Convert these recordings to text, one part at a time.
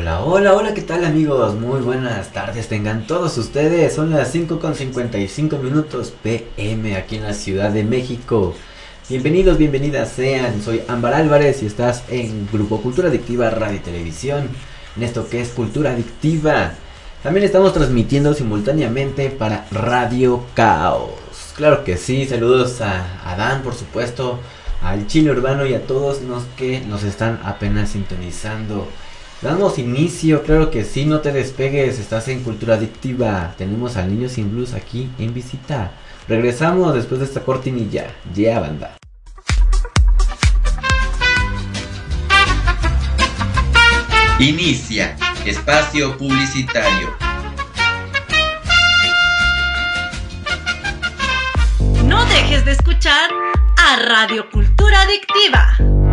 Hola, hola, hola, ¿qué tal amigos? Muy buenas tardes tengan todos ustedes. Son las 5 con 55 minutos PM aquí en la Ciudad de México. Bienvenidos, bienvenidas sean. Soy Ámbar Álvarez y estás en Grupo Cultura Adictiva Radio y Televisión. En esto que es Cultura Adictiva. También estamos transmitiendo simultáneamente para Radio Caos. Claro que sí, saludos a Adán, por supuesto, al chino urbano y a todos los que nos están apenas sintonizando. Damos inicio, claro que sí, no te despegues, estás en Cultura Adictiva. Tenemos al Niño Sin Blues aquí en visita. Regresamos después de esta cortinilla. Ya, banda. Inicia espacio publicitario. No dejes de escuchar a Radio Cultura Adictiva.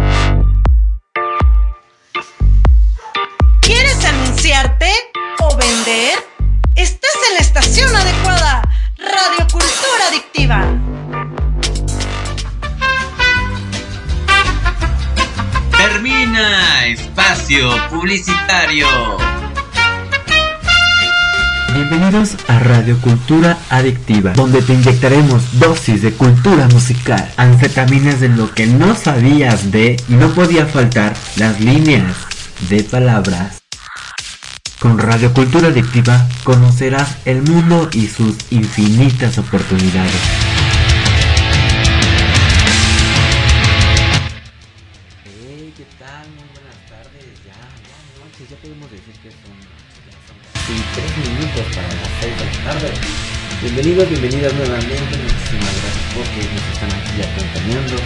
Adecuada. Radio Cultura Adictiva. Termina espacio publicitario. Bienvenidos a Radio Cultura Adictiva, donde te inyectaremos dosis de cultura musical, anfetaminas de lo que no sabías de y no podía faltar las líneas de palabras. Con Radio Cultura Adictiva conocerás el mundo y sus infinitas oportunidades. Hey, ¿qué tal? Muy buenas tardes. Ya, ya noches, ya podemos decir que son, ya son casi 3 minutos para las 6 de la tarde. Bienvenidos, bienvenidas nuevamente. Muchísimas gracias porque nos están aquí acompañando.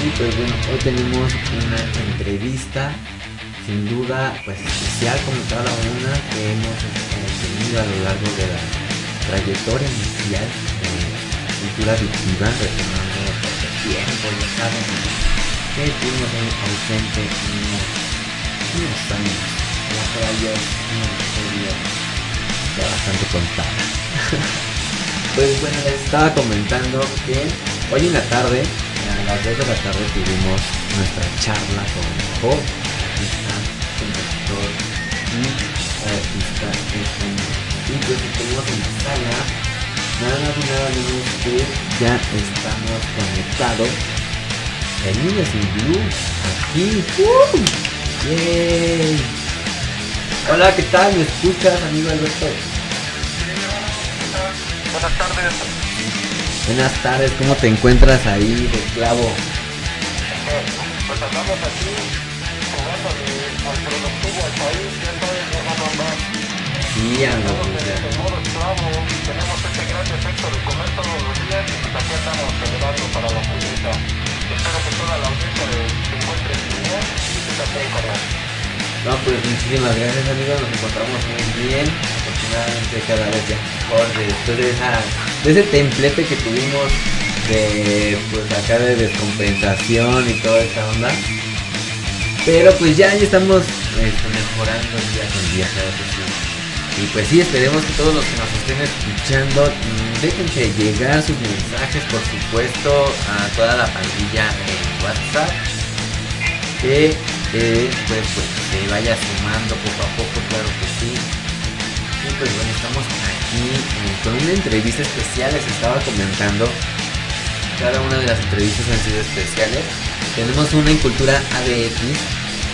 Y pues bueno, hoy tenemos una entrevista sin duda pues especial como cada una que hemos eh, tenido a lo largo de la trayectoria inicial de cultura adictiva, retomando el tiempo, ya saben, que estuvimos ausente unos, unos años, la playa es una historia ya bastante contada. pues bueno, les estaba comentando que hoy en la tarde, a las 2 de la tarde tuvimos nuestra charla con Job artista y pues tenemos en la sala nada más y nada menos que ya estamos conectados el niño sin blue aquí ¡Uh! ¡Yay! hola qué tal me escuchas amigo Alberto buenas tardes buenas tardes cómo te encuentras ahí de clavo pues andamos aquí jugando al productivo al país, No, pues muchísimas gracias amigos, nos encontramos muy bien, afortunadamente cada vez mejor después de ese templete que tuvimos de pues acá de descompensación y toda esa onda. Pero pues ya, ya estamos este, mejorando día con día, que. Y pues sí, esperemos que todos los que nos estén escuchando déjense llegar sus mensajes, por supuesto, a toda la pandilla en WhatsApp. Que eh, pues, pues se vaya sumando poco a poco, claro que sí. Y pues bueno, estamos aquí con una entrevista especial, les estaba comentando. Cada una de las entrevistas han sido especiales. Tenemos una en Cultura ADX,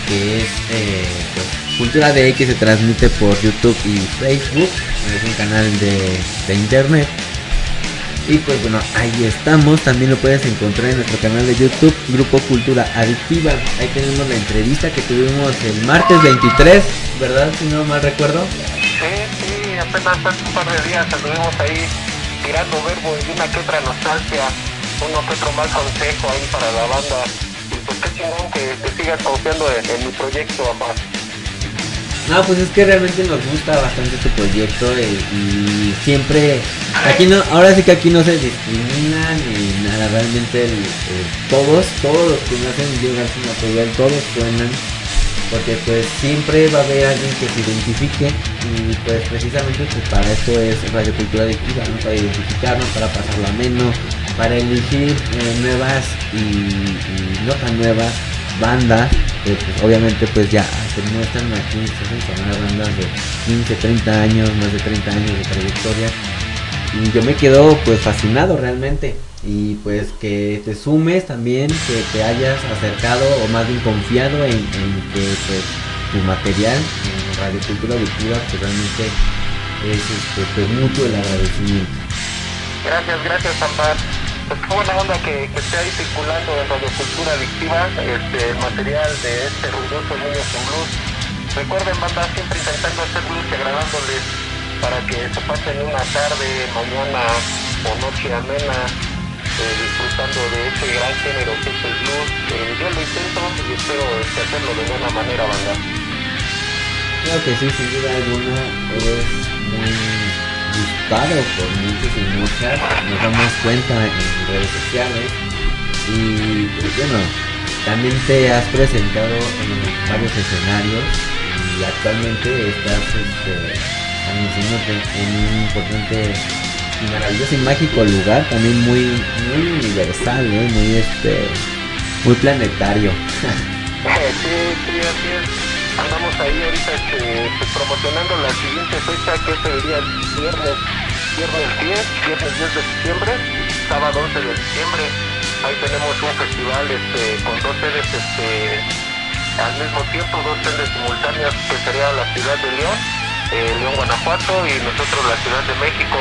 que es eh, pues, Cultura ADX se transmite por YouTube y Facebook, es un canal de, de internet. Y pues bueno, ahí estamos. También lo puedes encontrar en nuestro canal de YouTube, Grupo Cultura Adictiva. Ahí tenemos la entrevista que tuvimos el martes 23, ¿verdad? Si no mal recuerdo. Sí, sí, apenas hace un par de días anduvimos ahí tirando verbo y una que otra nostalgia, uno que otro mal consejo ahí para la banda. Y pues qué chingón que, que sigas confiando en, en mi proyecto, Amar. No, pues es que realmente nos gusta bastante este proyecto y, y siempre aquí no, ahora sí que aquí no se discriminan ni nada, realmente el- el- todos, todos los que nacen llegan sin material, todos suenan, porque pues siempre va a haber alguien que se identifique y pues precisamente pues para esto es Radio Cultura Adictiva, ¿no? para identificarnos, para pasarlo ameno, para elegir eh, nuevas y, y no tan nuevas bandas, que, pues, obviamente pues ya muestran aquí, se hacen sonar bandas de 15, 30 años, más de 30 años de trayectoria. Y yo me quedo pues fascinado realmente. Y pues que te sumes también que te hayas acercado o más bien confiado en, que pues tu material en Radio Cultura Adictiva pues realmente es este, pues mucho el agradecimiento. Gracias, gracias, Ampar. Pues qué buena onda que, que esté ahí circulando en Radio Cultura Adictiva este, el material de este ruidoso Niños en Blues. Recuerden, banda, siempre intentando hacer blues y agradándoles para que se pasen una tarde, mañana o noche amena eh, disfrutando de ese gran género que es el blues. Yo lo intento y espero este, hacerlo de buena manera, banda. Creo que sí, sin duda alguna es muy por muchos y muchas, nos damos cuenta en redes sociales y pues bueno, también te has presentado en varios escenarios y actualmente estás este, anunciándote en un importante y maravilloso y mágico lugar, también muy, muy universal, ¿eh? muy este, muy planetario. Andamos ahí ahorita este, pues, promocionando la siguiente fecha que es el viernes, viernes 10, viernes 10 de diciembre, sábado 11 de diciembre. Ahí tenemos un festival este, con dos sedes este, al mismo tiempo, dos sedes simultáneas que sería la ciudad de León, eh, León, Guanajuato y nosotros la Ciudad de México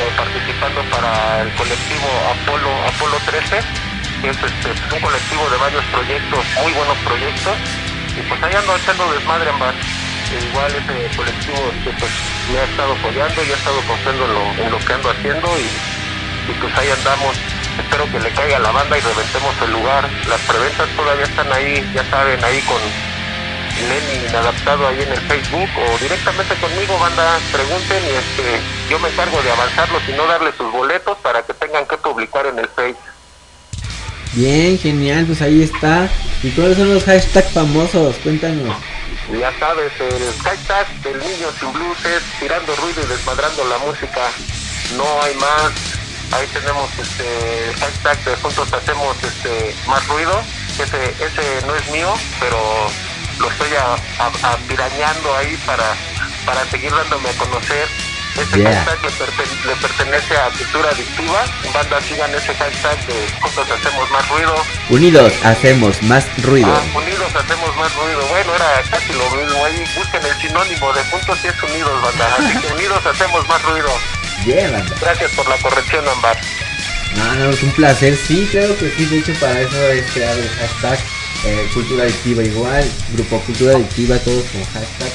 eh, participando para el colectivo Apolo, Apolo 13 que es este, un colectivo de varios proyectos, muy buenos proyectos, y pues ahí ando echando desmadre en bar. E igual ese colectivo este, pues, me ha estado apoyando y ha estado confiando en lo, en que ando haciendo y, y pues ahí andamos. Espero que le caiga la banda y reventemos el lugar. Las preventas todavía están ahí, ya saben, ahí con Lenin adaptado ahí en el Facebook o directamente conmigo, banda, pregunten y este, yo me encargo de avanzarlos y no darles sus boletos para que tengan que publicar en el Facebook. Bien, genial, pues ahí está. ¿Y cuáles son los hashtags famosos? Cuéntanos. Ya sabes, el hashtag del niño sin blues es tirando ruido y desmadrando la música. No hay más. Ahí tenemos este hashtag de juntos hacemos este más ruido. Ese, ese no es mío, pero lo estoy apirañando ahí para, para seguir dándome a conocer. Ese Yeah. hashtag le, perten- le pertenece a Cultura Adictiva. Banda, sigan ese hashtag de juntos hacemos más ruido. Unidos hacemos más ruido. Ah, unidos hacemos más ruido. Bueno, era casi lo mismo. Ahí busquen el sinónimo de juntos y es unidos, banda. Así que unidos hacemos más ruido. Bien, banda. Gracias por la corrección, Ambar. No, no, es un placer. Sí, claro que sí. De hecho, para eso es crear el hashtag eh, Cultura Adictiva igual. Grupo Cultura Adictiva, todos con hashtag.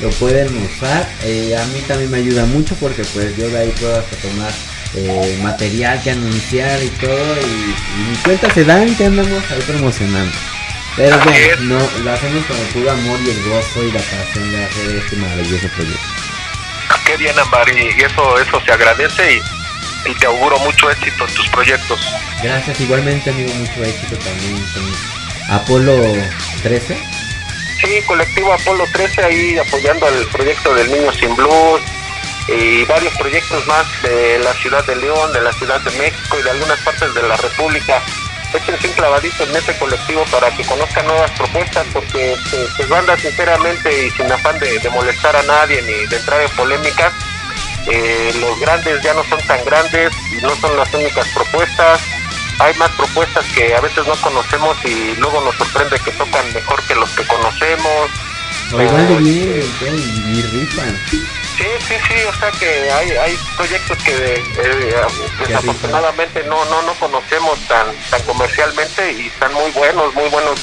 Lo pueden usar. Eh, a mí también me ayuda mucho porque pues yo de ahí puedo hasta tomar eh, material que anunciar y todo. Y, y mi cuenta se dan que andamos ahí promocionando. Pero bueno, no, lo hacemos con el puro amor y el gozo y la pasión de hacer este maravilloso proyecto. Qué bien, Ambar. Y, y eso, eso se agradece y, y te auguro mucho éxito en tus proyectos. Gracias, igualmente amigo, mucho éxito también con Apolo 13. Sí, colectivo Apolo 13 ahí apoyando el proyecto del Niño Sin Blues y varios proyectos más de la ciudad de León, de la ciudad de México y de algunas partes de la República. échense un clavadito en ese colectivo para que conozcan nuevas propuestas, porque pues, pues banda sinceramente y sin afán de, de molestar a nadie ni de entrar en polémicas, eh, los grandes ya no son tan grandes y no son las únicas propuestas. Hay más propuestas que a veces no conocemos y luego nos sorprende que tocan mejor que los que conocemos. O igual de Pero, bien, este, y, rifan. Sí, sí, sí, o sea que hay, hay proyectos que eh, desafortunadamente no, no, no conocemos tan, tan comercialmente y están muy buenos, muy buenos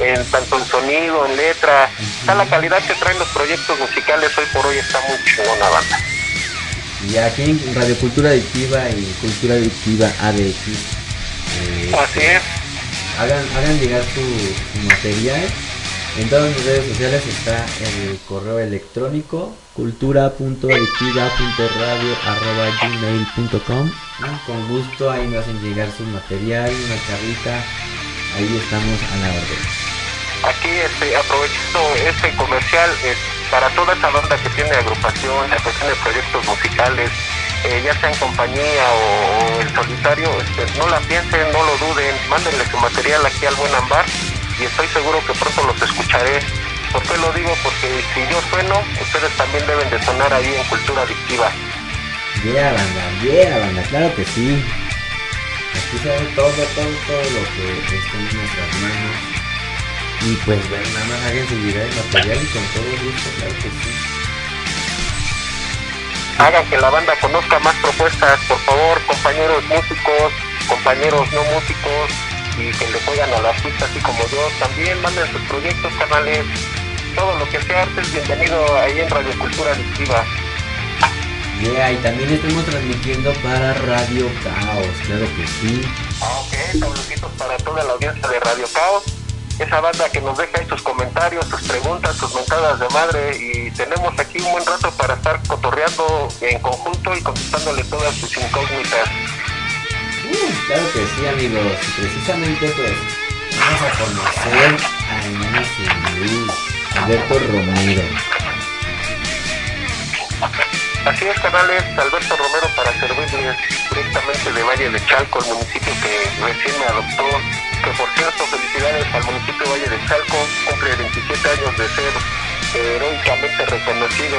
en tanto en sonido, en letra. Sea, la calidad que traen los proyectos musicales hoy por hoy está muy chingona banda. Y aquí en Radio Cultura Adictiva y Cultura Adictiva ADX. Así es. hagan, hagan llegar su, material. En todas mis redes sociales está el correo electrónico cultura.adictiva.radio.gmail.com Con gusto ahí me hacen llegar su material, una charlita. Ahí estamos a la orden. Aquí este, aprovechando este comercial eh, para toda esa banda que tiene agrupación, que tiene proyectos musicales, eh, ya sea en compañía o, o en solitario, este, no la piensen, no lo duden, mándenle su material aquí al Buen Ambar y estoy seguro que pronto los escucharé. ¿Por qué lo digo? Porque si yo sueno, ustedes también deben de sonar ahí en Cultura Adictiva. Yeah, banda, yeah, banda, claro que sí. Aquí se ve todo, todo, todo lo que está en nuestras manos. Y pues nada más háganse llegar el material y con todo gusto, claro que sí. Hagan que la banda conozca más propuestas, por favor, compañeros músicos, compañeros no músicos, y que le juegan a la pista así como yo, también manden sus proyectos, canales, todo lo que sea arte es bienvenido ahí en Radio Cultura Adictiva. Yeah, y también estamos transmitiendo para Radio Caos, claro que sí. Ah, ok, saluditos para toda la audiencia de Radio Caos, esa banda que nos deja ahí sus comentarios, sus preguntas, sus mentadas de madre, y tenemos aquí un buen rato para estar cotorreando en conjunto y contestándole todas sus incógnitas. Uh, claro que sí, amigos. Y precisamente, pues, vamos a conocer a Luz, Alberto Romero. Así es, canales, Alberto Romero para servirles directamente de Valle de Chalco, el municipio que recién me adoptó. Que por cierto, felicidades al municipio de Valle de Chalco, cumple 27 años de ser eh, heroicamente reconocido.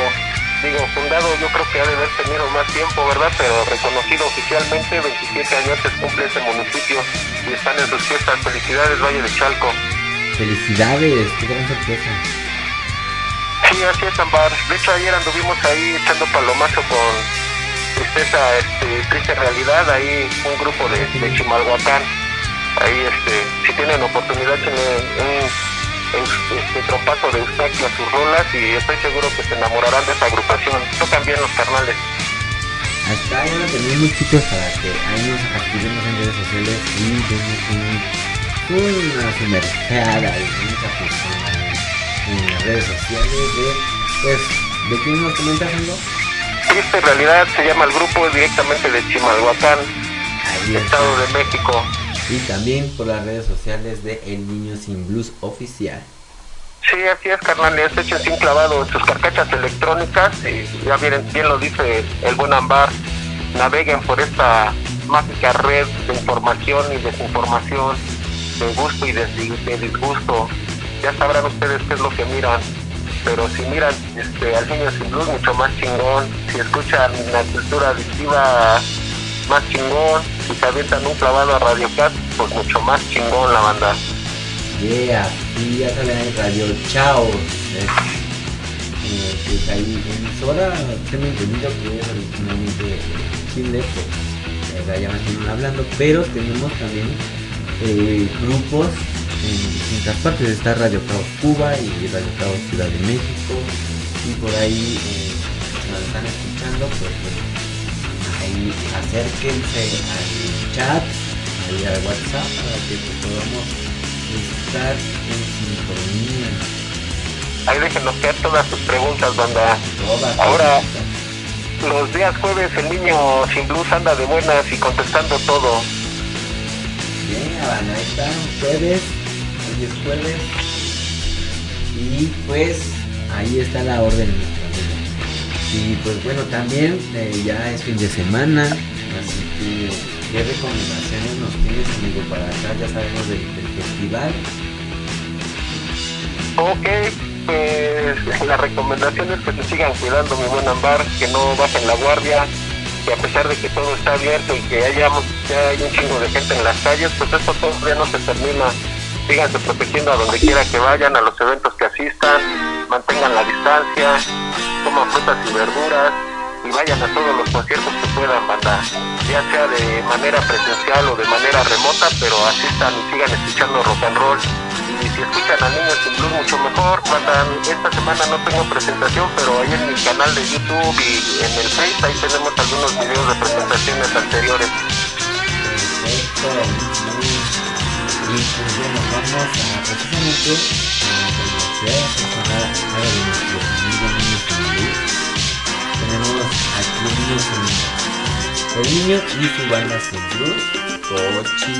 Digo, fundado yo creo que ha de haber tenido más tiempo, ¿verdad? Pero reconocido oficialmente, 27 años cumple ese municipio y están en sus fiestas. Felicidades, Valle de Chalco. Felicidades, qué gran sorpresa. Sí, así es, Ambar. De hecho, ayer anduvimos ahí echando palomazo con tristeza, este, triste realidad, ahí un grupo de, de Chimalhuacán. Ahí, este, si tienen oportunidad, tienen un, un este, trompazo de Eustaquio a sus rolas y estoy seguro que se enamorarán de esa agrupación. Tocan bien los carnales. Hasta ya lo tenemos chicos para que ahí nos activemos en redes sociales y demos un, una sumergada y mucha persona en, las redes sociales de, pues, ¿de quién nos comentas algo? Triste realidad se llama el grupo, directamente de Chimalhuacán. Estado de México. Y también por las redes sociales de El Niño Sin Blues Oficial. Sí, así es, carnales, échense un clavado en sus carcachas electrónicas ya bien, bien lo dice el buen Ambar, naveguen por esta mágica red de información y desinformación, de gusto y de, de disgusto. Ya sabrán ustedes qué es lo que miran, pero si miran este, al niño sin luz, mucho más chingón. Si escuchan la cultura adictiva, más chingón. Si se avientan un clavado a Radio Cat, pues mucho más chingón la banda. Yeah, y ya saben ahí Radio Chao. Es, eh, pues ahí emisora, tengo entendido que es originalmente Chile, pues eh, llaman Chile hablando, pero tenemos también eh, grupos en distintas partes. Está Radio Caos Cuba y Radio Caos Ciudad de México. Y por ahí, eh, nos están escuchando, pues bueno, ahí acérquense al chat, ahí al WhatsApp, para que podamos estar en sintonía. Ahí déjenos caer todas sus preguntas, banda. Todas Ahora- Los días jueves el niño sin blues anda de buenas y contestando todo. Bien, ahí está, jueves, hoy es jueves. Y pues ahí está la orden. Y pues bueno, también eh, ya es fin de semana, así que ¿qué recomendaciones nos tienes, amigo, para acá? Ya sabemos del, festival. Ok, pues la recomendación es que se sigan cuidando, mi buen Ambar, que no bajen la guardia, que a pesar de que todo está abierto y que haya, ya hay un chingo de gente en las calles, pues esto todavía no se termina. Síganse protegiendo a donde quiera que vayan, a los eventos que asistan, mantengan la distancia, coman frutas y verduras y vayan a todos los conciertos que puedan, banda, ya sea de manera presencial o de manera remota, pero asistan y sigan escuchando rock and roll y si escuchan a Niños sin Blues mucho mejor. Mandan, esta semana no tengo presentación, pero ahí en mi canal de YouTube y en el Face ahí tenemos algunos videos de presentaciones anteriores. Pues Tenemos sin El niño y su banda sin blues, Cochi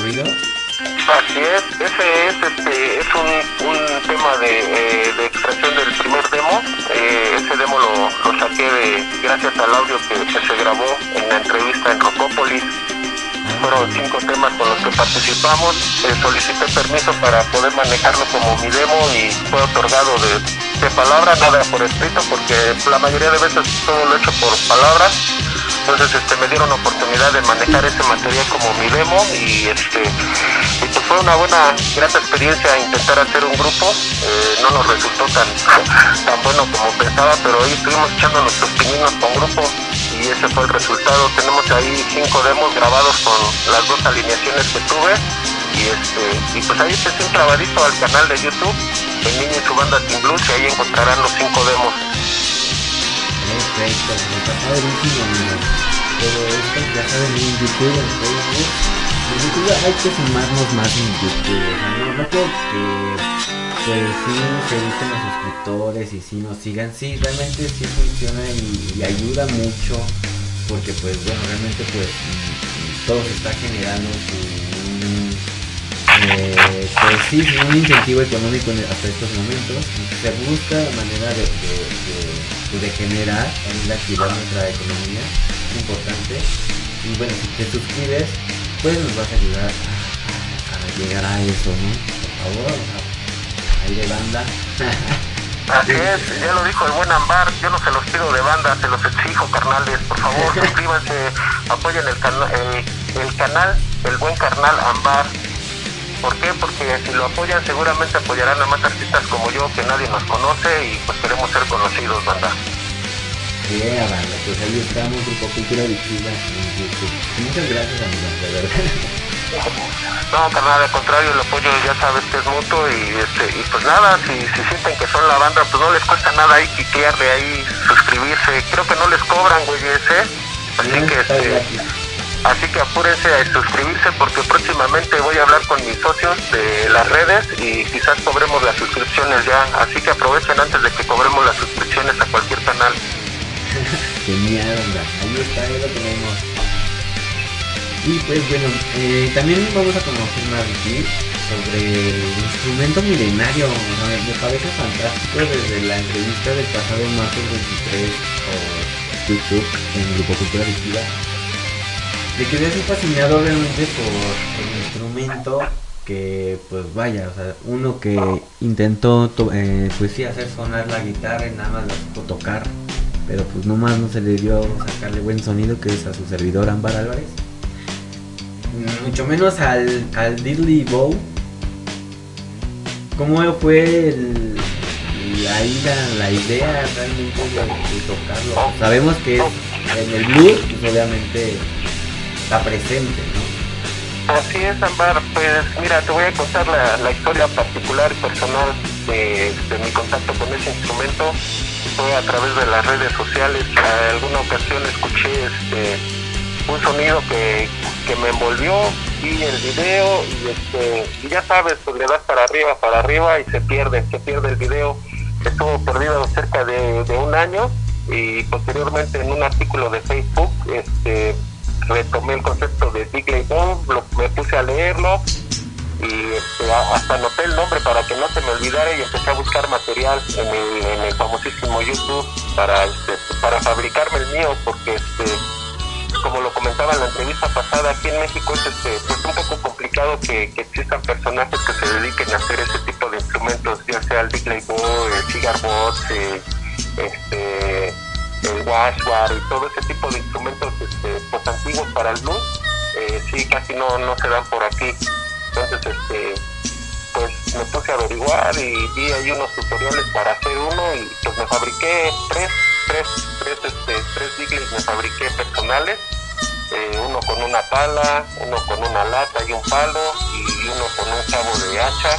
Ruido. Así es, ese es, este, es un, un tema de, eh, de extracción del primer demo. Eh, ese demo lo, lo saqué de, gracias al audio que, que se grabó en la entrevista en Rocópolis. Fueron cinco temas con los que participamos. Eh, solicité permiso para poder manejarlo como mi demo y fue otorgado de, de palabra, nada por escrito, porque la mayoría de veces todo lo he hecho por palabras. Entonces este, me dieron oportunidad de manejar ese material como mi demo y este y pues fue una buena, grata experiencia intentar hacer un grupo. Eh, no nos resultó tan, tan bueno como pensaba, pero ahí estuvimos echando nuestros pininos con grupo y ese fue el resultado. Tenemos ahí cinco demos grabados con las dos alineaciones que tuve y este y pues ahí empecé un clavadito al canal de YouTube, el niño y su banda Team Blues y ahí encontrarán los cinco demos. Está. Todo esto ya saben en YouTube, en Facebook. En YouTube hay que sumarnos más en YouTube. No, no que pues sí se gusten los suscriptores y sí nos sigan. Sí, realmente sí funciona y, y ayuda mucho. Porque pues bueno, realmente pues mm, todo se está generando un, eh, pues sí, un incentivo económico hasta estos momentos. Se busca manera de, de, de- de generar en la activar nuestra economía, importante. Y bueno, si te suscribes, pues nos vas a ayudar a, a llegar a eso, ¿no? Por favor, ahí de banda. Así es, ya lo dijo el buen Ambar, yo no se los pido de banda, se los exijo, carnales. Por favor, suscríbanse, apoyen el, cana- el, el canal, el buen carnal Ambar. ¿Por qué? Porque si lo apoyan, seguramente apoyarán a más artistas como yo, que nadie nos conoce y pues queremos ser conocidos, banda. Yeah, banda, pues ahí estamos, Grupo Cultura Adictiva en YouTube. Muchas gracias, amigos, de verdad. No, carnal, al contrario, el apoyo ya sabes que es mutuo y, este, y pues nada, si, si sienten que son la banda, pues no les cuesta nada ahí cliquearle ahí, suscribirse. Creo que no les cobran, güey, ese. Así que, este. Así que apúrense a suscribirse porque próximamente voy a hablar con mis socios de las redes y quizás cobremos las suscripciones ya. Así que aprovechen antes de que cobremos las suscripciones a cualquier canal. Genial, onda. Ahí está, ahí lo tenemos. Y pues bueno, eh, también vamos a conocer más de sobre el instrumento milenario. Me, parece fantástico desde la entrevista del pasado martes 23 o YouTube en Grupo Cultura Adictiva. De que estoy fascinado realmente por el instrumento que pues vaya, o sea, uno que intentó eh, pues sí hacer sonar la guitarra y nada más la supo tocar pero pues nomás no se le dio sacarle buen sonido que es a su servidor Ámbar Álvarez. Mucho menos al, al Diddley Bow. Cómo fue el, ahí la, la idea realmente de, de tocarlo sabemos que en el blues pues obviamente está presente ¿no? Así es, Ambar. Pues mira, te voy a contar la, historia particular y personal de, mi contacto con ese instrumento. Fue a través de las redes sociales. A alguna ocasión escuché este, un sonido que, que me envolvió, vi el video y, este, y ya sabes, pues le das para arriba, para arriba y se pierde, se pierde el video. Estuvo perdido cerca de un año y posteriormente en un artículo de Facebook este, retomé el concepto de Digley lo- me puse a leerlo y este, hasta anoté el nombre para que no se me olvidara y empecé a buscar material en el, en el famosísimo YouTube para, este, para fabricarme el mío porque este, como lo comentaba en la entrevista pasada, aquí en México es este, pues un poco complicado que, existan personajes que se dediquen a hacer ese tipo de instrumentos, ya sea el Big Label, el Cigar este, el washbar y todo ese tipo de instrumentos este, pues antiguos para el blues, eh, sí casi no, no se dan por aquí. Entonces, este, pues me puse a averiguar y vi ahí unos tutoriales para hacer uno y pues me fabriqué tres, tres, tres, este, tres Digleys me fabriqué personales, eh, uno con una pala, uno con una lata y un palo y uno con un cabo de hacha.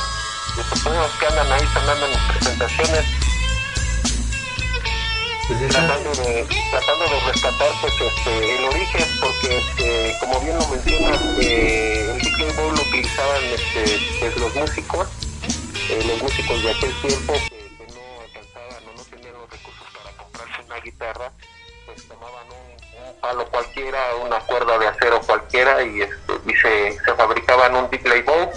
Y pues que andan ahí sonando mis presentaciones Pues tratando de, tratando de rescatar pues, este, el origen, porque este, como bien lo mencionas, eh, el Big Bowl lo utilizaban este, pues, los músicos, eh, los músicos de aquel tiempo que, que no alcanzaban o no tenían los recursos para comprarse una guitarra, pues tomaban un, un palo cualquiera, una cuerda de acero cualquiera y, este, y se, se fabricaban un Big Bowl,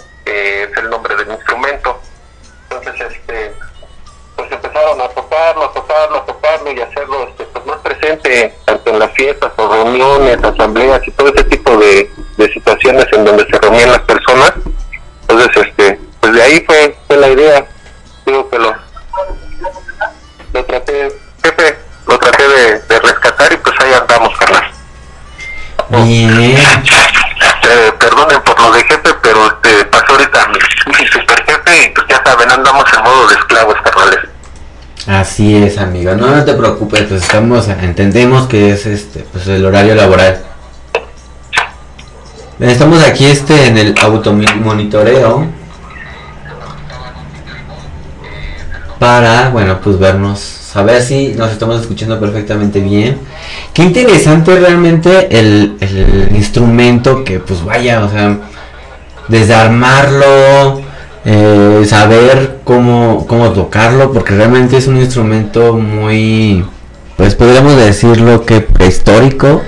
tanto en las fiestas o reuniones, asambleas y todo ese tipo de, de situaciones en donde se reunían las personas. Entonces, este, pues de ahí fue, fue la idea. Digo que lo, lo traté, jefe, lo traté de, de rescatar y pues ahí andamos, carnal. Bien. Eh, perdonen por lo de jefe, pero este, pasó ahorita mi, mi super jefe y pues ya saben, andamos en modo de esclavos, carnales. Así es, amigo. No, te preocupes, pues estamos, entendemos que es este, pues el horario laboral. Estamos aquí este en el automonitoreo para, bueno, pues vernos, saber si nos estamos escuchando perfectamente bien. Qué interesante realmente el, el instrumento que, pues vaya, o sea, desde armarlo, eh, saber cómo, cómo tocarlo, porque realmente es un instrumento muy, pues podríamos decirlo que prehistórico,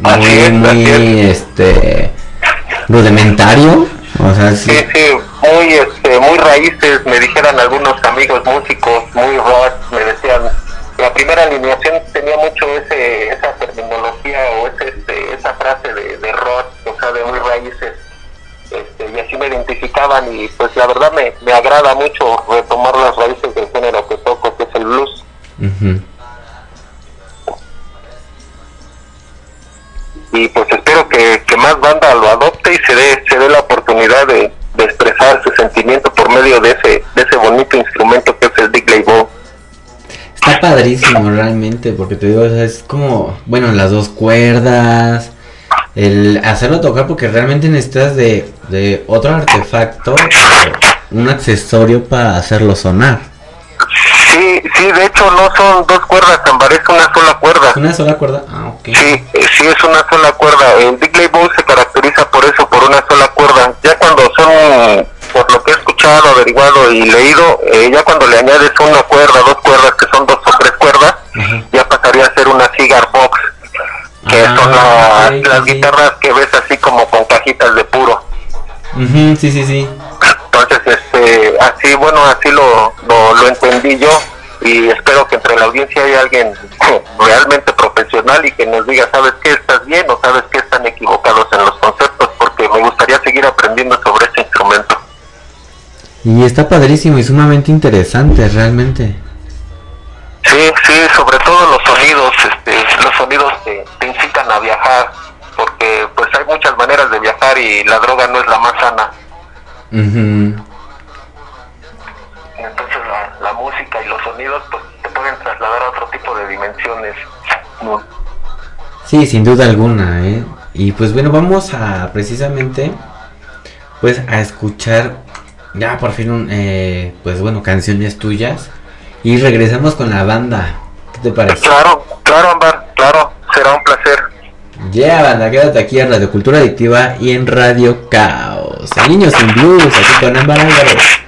muy, muy, este, rudimentario, o sea, sí, Sí, sí, muy, este, muy raíces, me dijeran algunos amigos músicos, muy rock, me decían, la primera alineación tenía mucho ese, esa terminología o ese, este, esa frase de, de rock, o sea, de muy raíces, y así me identificaban y pues la verdad me, me agrada mucho retomar las raíces del género que toco, que es el blues. ujú. y pues espero que, que más banda lo adopte y se dé, se dé la oportunidad de, de expresar su sentimiento por medio de ese, de ese bonito instrumento que es el Big Label. Está padrísimo realmente, porque te digo, es como, bueno, las dos cuerdas, el hacerlo tocar, porque realmente necesitas de, de otro artefacto, un accesorio para hacerlo sonar. Sí, sí, de hecho no son dos cuerdas, Ambar, es una sola cuerda. ¿Es una sola cuerda? Ah, ok. Sí, sí es una sola cuerda. El Big Label se caracteriza por eso, por una sola cuerda. Ya cuando son, por lo que he escuchado, averiguado y leído, eh, ya cuando le añades una cuerda, dos cuerdas, que son dos o tres cuerdas, ya pasaría a ser una cigar box, que Ah, son las, ok, las sí, guitarras que ves así como con cajitas de puro. Ujú, sí, sí, sí. Entonces, este, así, bueno, así lo, lo, lo entendí yo y espero que entre la audiencia haya alguien realmente profesional y que nos diga, ¿sabes qué? ¿Estás bien o sabes qué? Están equivocados en los conceptos porque me gustaría seguir aprendiendo sobre este instrumento. Y está padrísimo y sumamente interesante realmente. Sí, sí, sobre todo los sonidos, este, los sonidos te, a viajar porque pues hay muchas maneras de viajar y la droga no es la más sana. Entonces la, la música y los sonidos pues te pueden trasladar a otro tipo de dimensiones. ¿no? Sí, sin duda alguna, ¿eh? Y pues bueno, vamos a precisamente, pues a escuchar ya por fin, un, eh, pues bueno, canciones tuyas. Y regresamos con la banda. ¿Qué te parece? Claro, claro, Ambar, claro, será un placer. Ya, banda, quédate aquí en Radio Cultura Adictiva y en Radio Caos. Niños sin Blues, aquí con Ámbar Álvarez.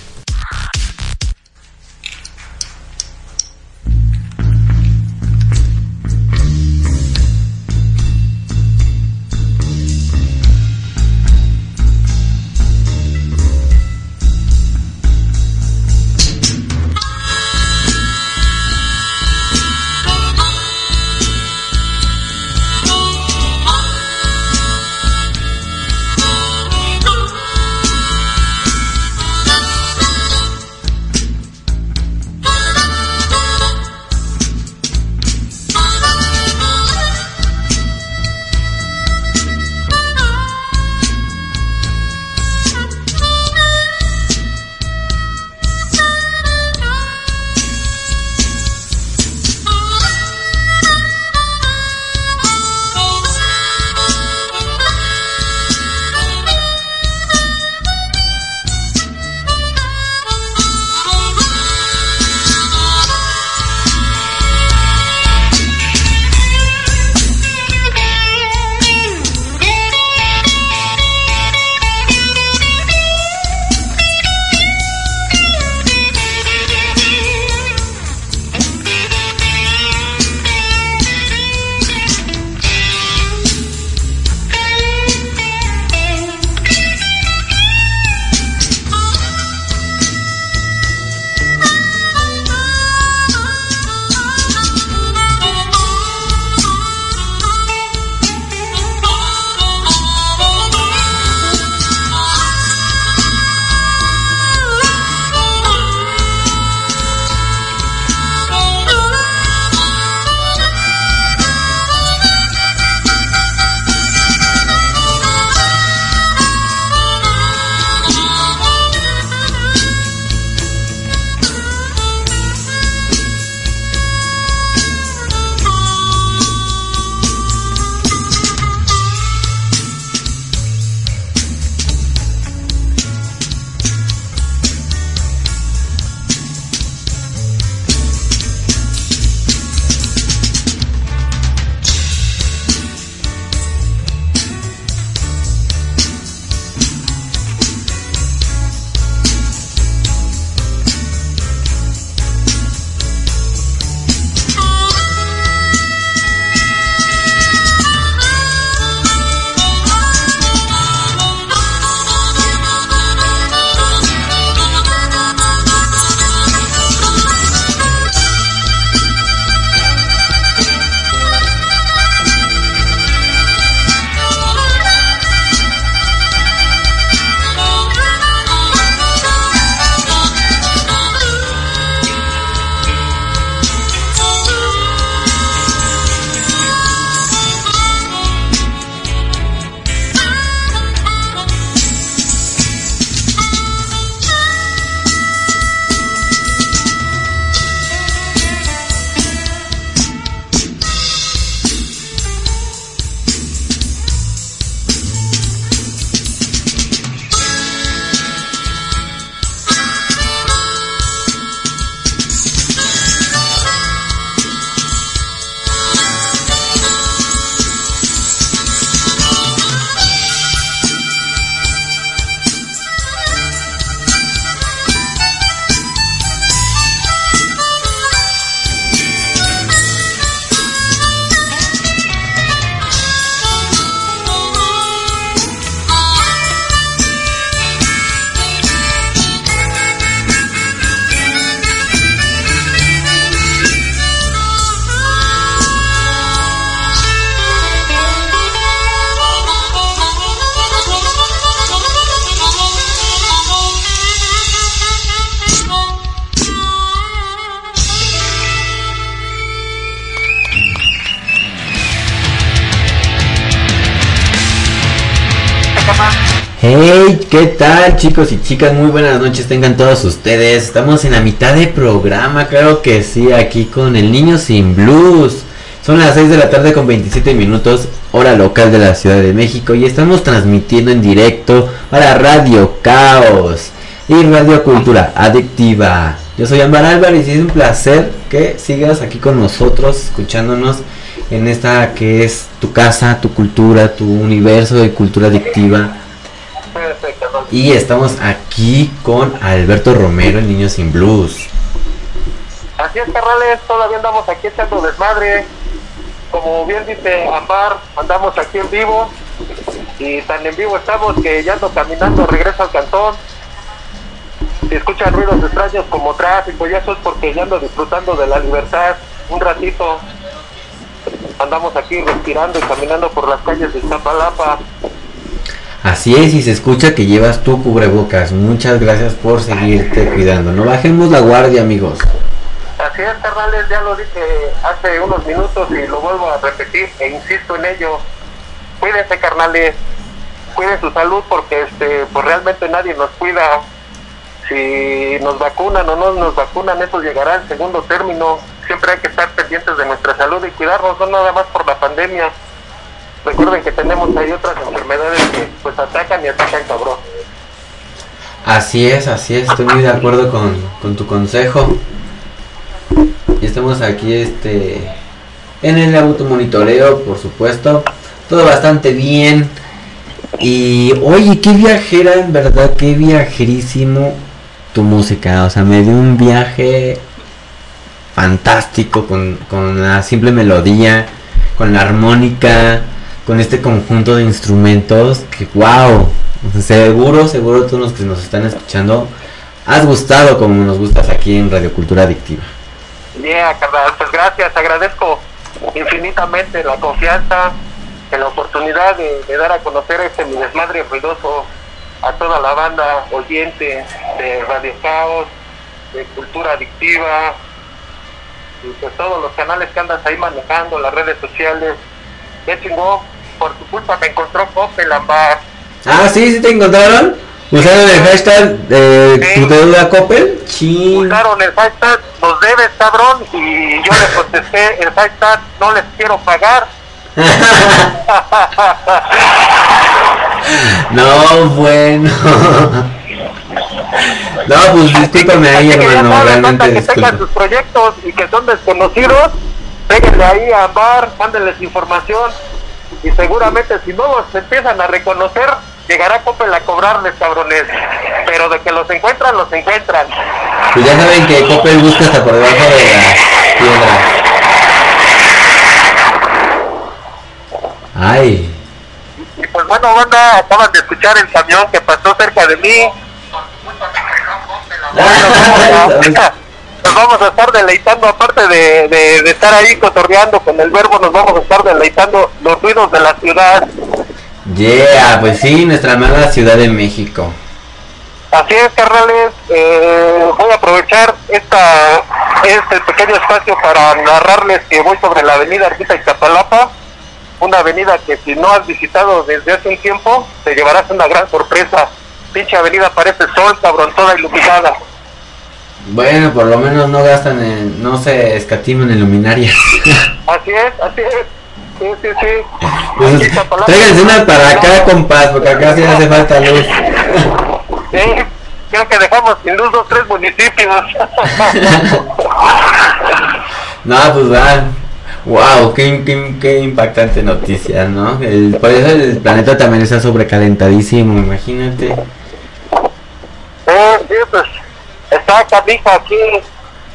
Hey, ¿qué tal chicos y chicas? Muy buenas noches tengan todos ustedes. Estamos en la mitad de programa, claro que sí, aquí con el niño sin blues. Son las 6 de la tarde con 27 minutos, hora local de la Ciudad de México y estamos transmitiendo en directo para Radio Caos y Radio Cultura Adictiva. Yo soy Ambar Álvarez y es un placer que sigas aquí con nosotros, escuchándonos en esta que es tu casa, tu cultura, tu universo de cultura adictiva. Y estamos aquí con Alberto Romero, el niño sin blues. Así es, carnales, todavía andamos aquí echando desmadre. Como bien dice Ambar, andamos aquí en vivo. Y tan en vivo estamos que ya ando caminando, regreso al cantón. Si escuchan ruidos extraños como tráfico y eso es porque ya ando disfrutando de la libertad un ratito. Andamos aquí respirando y caminando por las calles de Zapalapa. Así es, y se escucha que llevas tu cubrebocas. Muchas gracias por seguirte cuidando. No bajemos la guardia, amigos. Así es, carnales, ya lo dije hace unos minutos y lo vuelvo a repetir e insisto en ello. Cuídense, carnales, cuiden su salud porque este, pues realmente nadie nos cuida. Si nos vacunan o no nos vacunan, eso llegará en segundo término. Siempre hay que estar pendientes de nuestra salud y cuidarnos, no nada más por la pandemia. Recuerden que tenemos ahí otras enfermedades que pues atacan y atacan cabrón. Así es, así es, estoy muy de acuerdo con, con tu consejo. Y estamos aquí este en el automonitoreo, por supuesto. Todo bastante bien. Y oye, qué viajera, en verdad, qué viajerísimo tu música. O sea, me dio un viaje fantástico con, con la simple melodía, con la armónica, con este conjunto de instrumentos. Que wow, seguro, seguro todos los que nos están escuchando has gustado como nos gustas aquí en Radio Cultura Adictiva. Yeah, carnal, pues gracias, agradezco infinitamente la confianza, en la oportunidad de, dar a conocer este mi desmadre ruidoso a toda la banda oyente de Radio Caos, de Cultura Adictiva, y pues todos los canales que andas ahí manejando, las redes sociales. Qué chingón, por tu culpa me encontró Coppel Ambar. Ah, sí, sí te encontraron. ¿Usaron el hashtag de Sí. tu deuda Coppel? Chin. Usaron el hashtag, nos debes cabrón, y yo les contesté el hashtag, no les quiero pagar. no, bueno. no, pues discúlpame ahí, que ya hermano, saben, realmente banda, que tengan sus proyectos y que son desconocidos, péguenle ahí a Bar, mándenles información y seguramente si no los empiezan a reconocer, llegará Coppel a cobrarles, cabrones. Pero de que los encuentran, los encuentran. Pues ya saben que Coppel busca hasta por debajo de las piedras. Ay, Y pues bueno, banda, acaban de escuchar el camión que pasó cerca de mí. Nos vamos a estar deleitando, aparte de, de, de estar ahí cotorreando con el verbo, nos vamos a estar deleitando los ruidos de la ciudad. yeah, pues sí, nuestra amada Ciudad de México. Así es, carnales, eh, voy a aprovechar esta, este pequeño espacio para narrarles que voy sobre la avenida Arquita Iztapalapa, una avenida que si no has visitado desde hace un tiempo, te llevarás una gran sorpresa. Pinche avenida parece sol, cabrón, toda iluminada. Bueno, por lo menos no gastan en, no se escatiman en luminarias. Así es, así es. Sí, sí, sí. Pues, tráiganse una para acá, compás, porque acá sí hace falta luz. Sí, creo que dejamos sin luz dos, tres municipios. No, pues va. Wow, qué, qué, qué impactante noticia, ¿no? El, por eso el planeta también está sobrecalentadísimo, imagínate. Eh, sí, pues está canija aquí.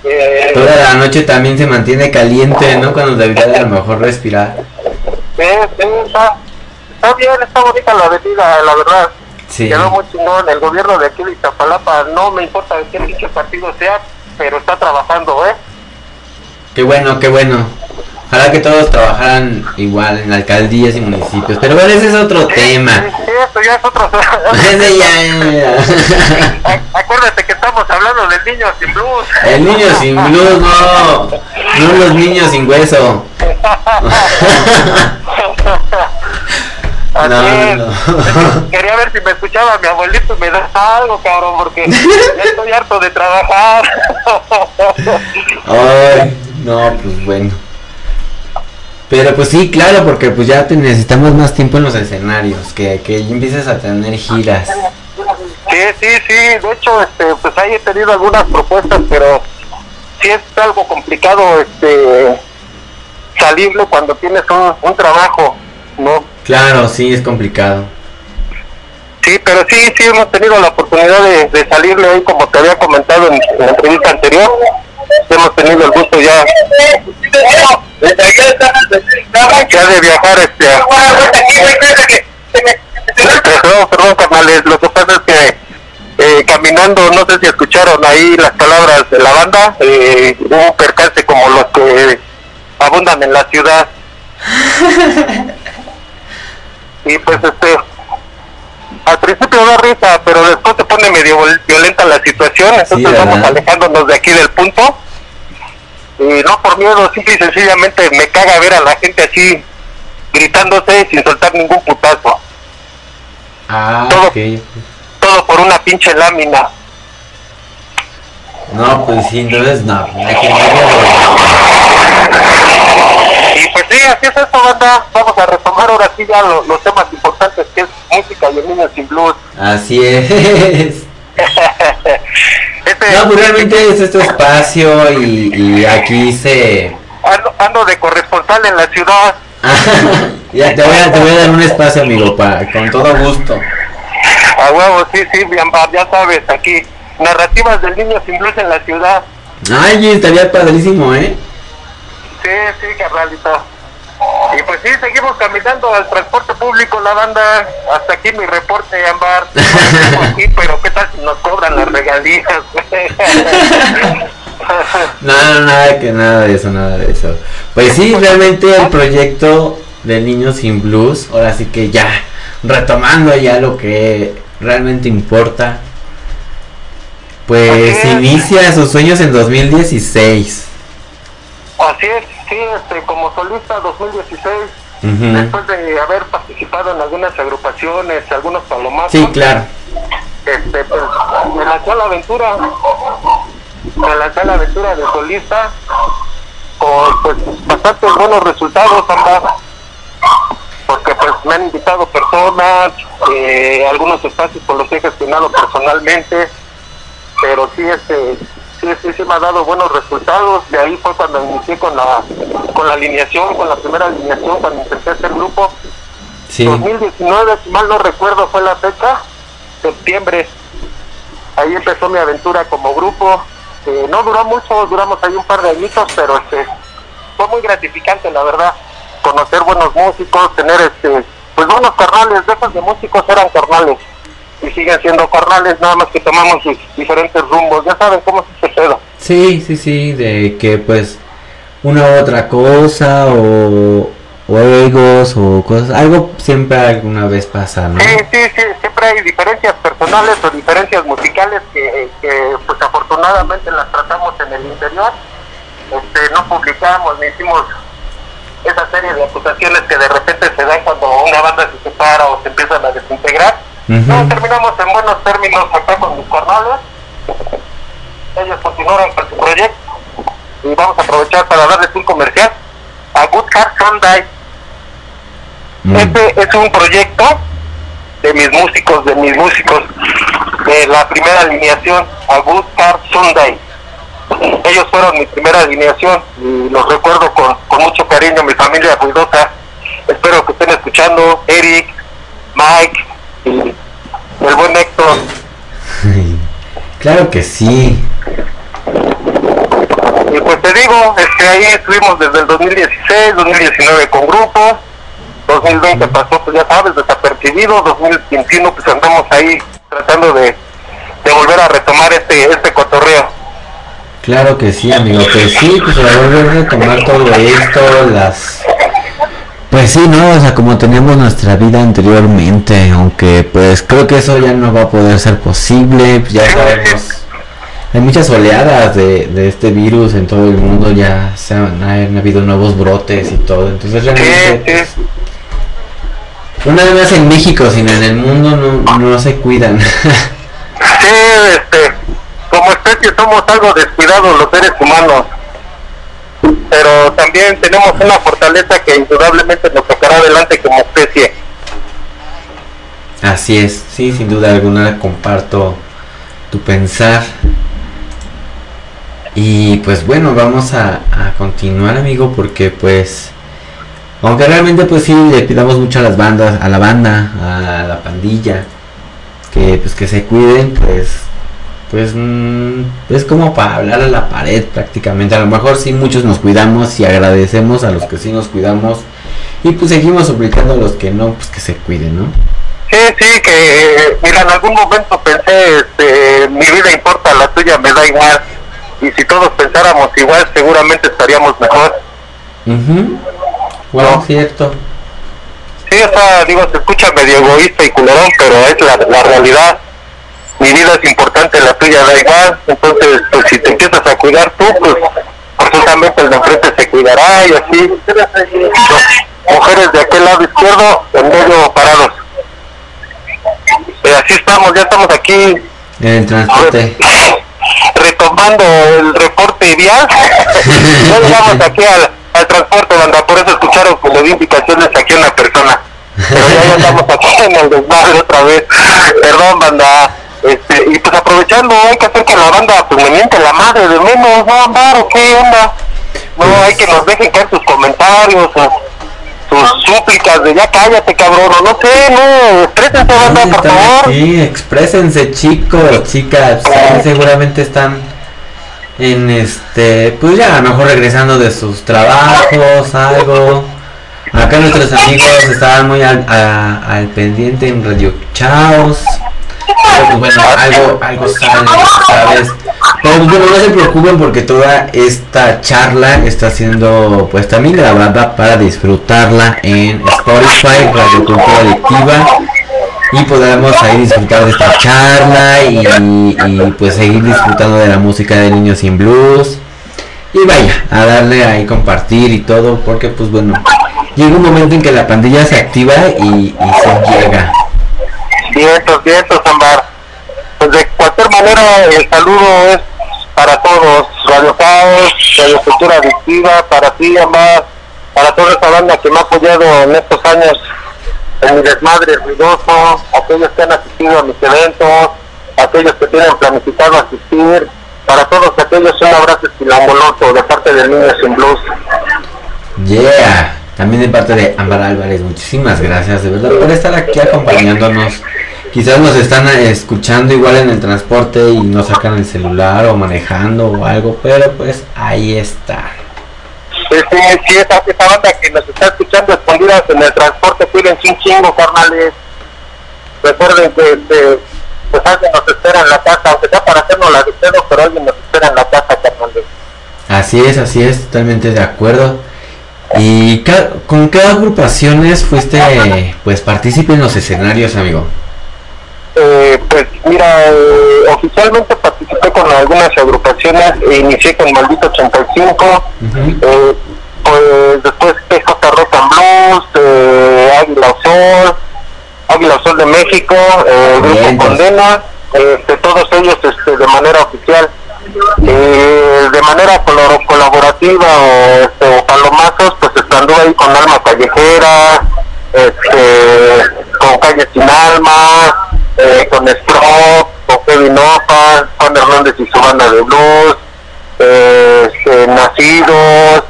Eh, Toda la noche también se mantiene caliente, ¿no? Cuando debería de a lo mejor respirar. sí, sí, está, está bien, está bonita la avenida, la verdad. Sí. Quedó muy chingón. El gobierno de aquí de Iztapalapa, no me importa de qué pinche partido sea, pero está trabajando, ¿eh? Qué bueno, qué bueno. Ojalá que todos trabajaran igual en alcaldías y municipios. Pero bueno, ese es otro tema. Sí, esto ya es otro. Ac- Acuérdate que estamos hablando del niño sin blues. El niño sin blues, no. No los niños sin hueso. No, no. Quería ver si me escuchaba mi abuelito y me da algo, cabrón, porque ya estoy harto de trabajar. Ay, no, pues bueno. Pero pues sí, claro, porque pues ya te necesitamos más tiempo en los escenarios, que, que empieces a tener giras. Sí, sí, sí, de hecho, este, pues ahí he tenido algunas propuestas, pero sí es algo complicado este salirle cuando tienes un, un trabajo, ¿no? Claro, sí, es complicado. Sí, pero sí, sí hemos tenido la oportunidad de, de salirle ahí, como te había comentado en, en la entrevista anterior. Hemos tenido el gusto ya, ya de viajar este. Perdón, perdón, carnales, lo que pasa es que eh, caminando, no sé si escucharon ahí las palabras de la banda, eh, hubo un percance como los que abundan en la ciudad. y pues este, al principio da risa, pero después se pone medio violenta la situación, entonces vamos alejándonos de aquí del punto. Y no por miedo, simple y sencillamente me caga ver a la gente así gritándose sin soltar ningún putazo. Ah, Todo. por una pinche lámina. No, pues sí, entonces no. Hay que Y pues sí, así es esto, banda. Vamos a retomar ahora sí ya lo- los temas importantes que es música y el niño sin blues. Así es. Este, No, pues realmente es este espacio y, y aquí se... ando, ando de corresponsal en la ciudad. ya te voy, a, te voy a dar un espacio, amigo, para, con todo gusto. A huevo, sí, sí, bien, ya sabes, aquí. Narrativas del niño sin blues en la ciudad. Ay, estaría padrísimo, ¿eh? Sí, sí, carnalito. Y pues sí, seguimos caminando al transporte público, la banda. Hasta aquí mi reporte, Ambar. Pero ¿qué tal si nos cobran las regalías? No, no, nada que nada de eso, nada de eso. Pues sí, realmente el proyecto del niño sin blues, ahora sí que ya retomando ya lo que realmente importa. Pues inicia sus sueños en 2016. Así es, sí, este, como solista 2016, Ujú. después de haber participado en algunas agrupaciones, algunos palomazos, Sí, claro. este, pues, me lancé a la aventura, me lancé a la aventura de solista con pues bastantes buenos resultados, porque pues me han invitado personas, eh, algunos espacios por los que he gestionado personalmente, pero sí, este, sí, sí, me ha dado buenos resultados, de ahí fue cuando inicié con la, con la alineación, con la primera alineación, cuando intenté hacer grupo, Sí. 2019, si mal no recuerdo, fue la fecha, septiembre. Ahí empezó mi aventura como grupo. Eh, no duró mucho, duramos ahí un par de añitos, pero este, fue muy gratificante, la verdad. Conocer buenos músicos, tener este, pues buenos carnales, de esos de músicos eran carnales. Y siguen siendo carnales, nada más que tomamos sus diferentes rumbos. Ya saben cómo se pedo. Sí, sí, sí, de que pues una u otra cosa o, o egos o cosas, algo siempre alguna vez pasa, ¿no? Sí, sí, sí, siempre hay diferencias personales o diferencias musicales que, que, pues afortunadamente las tratamos en el interior. Este, no publicamos ni hicimos esa serie de acusaciones que de repente se dan cuando una banda se separa o se empiezan a desintegrar. No, terminamos en buenos términos acá con mis carnales. Ellos continuaron con su proyecto y vamos a aprovechar para darles un comercial a Good Sunday. Mm. Este es un proyecto de mis músicos, de mis músicos de la primera alineación, a Good Car Sunday. Ellos fueron mi primera alineación y los recuerdo con, con mucho cariño, mi familia ruidosa. Espero que estén escuchando, Eric, Mike el buen Héctor. Claro que sí. Y pues te digo, este, ahí estuvimos desde el 2016, 2019 con grupo, 2020 pasó, pues ya sabes, desapercibido, 2021 pues andamos ahí tratando de, de volver a retomar este, este cotorreo. Claro que sí, amigo. Pues sí, pues a volver a retomar todo esto, las... Pues sí, ¿no? O sea, como teníamos nuestra vida anteriormente, aunque pues creo que eso ya no va a poder ser posible, pues ya sabemos... Hay muchas oleadas de, de este virus en todo el mundo, ya se han, han habido nuevos brotes y todo, entonces realmente... Sí, pues, no nada más en México, sino en el mundo no, no se cuidan. Sí, este, como especie somos algo descuidados los seres humanos. Pero también tenemos una fortaleza que indudablemente nos tocará adelante como especie. Así es, sí, sin duda alguna comparto tu pensar. Y pues bueno, vamos a, a continuar amigo porque pues aunque realmente pues sí le pidamos mucho a las bandas, a la banda, a la pandilla, que pues que se cuiden, pues pues mm, es como para hablar a la pared prácticamente. A lo mejor sí muchos nos cuidamos y agradecemos a los que sí nos cuidamos y pues seguimos suplicando a los que no, pues que se cuiden, ¿no? Sí, sí, que mira, en algún momento pensé, este, mi vida importa, la tuya me da igual. Y si todos pensáramos igual, seguramente estaríamos mejor. mhm Bueno, cierto. Sí, o sea, digo, se escucha medio egoísta y culerón, pero es la, la realidad. Mi vida es importante, la tuya da igual. Entonces, pues si te empiezas a cuidar tú, pues forzosamente el de enfrente se cuidará y así. Mujeres de aquel lado izquierdo, en medio parados. Y así estamos, ya estamos aquí En el transporte. retomando el reporte vial. ya llegamos aquí al, al transporte, banda, por eso escucharon como de indicaciones aquí a una persona. Pero ya, ya estamos aquí en el desmadre otra vez. Perdón, banda. Este, y pues aprovechando, hay que hacer que la banda pues me miente la madre de menos, ¿no, andar o qué onda? No, hay que nos dejen caer sus comentarios, sus, sus súplicas de ya cállate, cabrón, o no sé, no, exprésense, banda, Sí, por favor. aquí, exprésense chicos, chicas, ahí seguramente están en este, pues ya a lo mejor regresando de sus trabajos, algo. Acá nuestros amigos estaban muy al, a- al pendiente en Radio Chaos. Pero pues bueno, algo, algo saben esta vez. Pero pues bueno, no se preocupen porque toda esta charla está siendo pues también grabada para disfrutarla en Spotify, Radio Cultura Adictiva y podremos ahí disfrutar de esta charla y, y, pues seguir disfrutando de la música de Niños sin Blues. Y vaya a darle ahí compartir y todo porque pues bueno llega un momento en que la pandilla se activa y, y se llega Vientos, vientos, Ambar. Pues de cualquier manera, el saludo es para todos. Radio Caos, Radio Cultura Adictiva, para ti, para toda esta banda que me ha apoyado en estos años en mi desmadre ruidoso, aquellos que han asistido a mis eventos, aquellos que tienen planificado asistir, para todos aquellos un abrazo estilamboloso de parte del Niño Sin Blues. yeah también de parte de Ámbar Álvarez muchísimas gracias de verdad por estar aquí acompañándonos quizás nos están eh, escuchando igual en el transporte y no sacan el celular o manejando o algo pero pues ahí está Sí, sí, sí, esa, esa banda que nos está escuchando escondidas en el transporte, cuídense un chingo, carnales. Recuerden que este, pues alguien nos espera en la casa, aunque sea para hacernos la de pero alguien nos espera en la casa, carnales. Así es, así es, totalmente de acuerdo. ¿Y ca- con qué agrupaciones fuiste pues partícipe en los escenarios, amigo? Eh, pues mira, eh, oficialmente participé con algunas agrupaciones, e inicié con Maldito 85, Ujú. eh, pues después PJ Rock and Blues, eh, Águila Sol, Águila Sol de México, eh, Grupo. Condena, este, todos ellos este, de manera oficial. Eh, de manera colaborativa o, este, o palomazos, pues estando ahí con Alma Callejera, este, con Calle Sin Alma, eh, con Stroke, con Kevin Opa, Juan Hernández y su banda de blues, eh, Nacidos,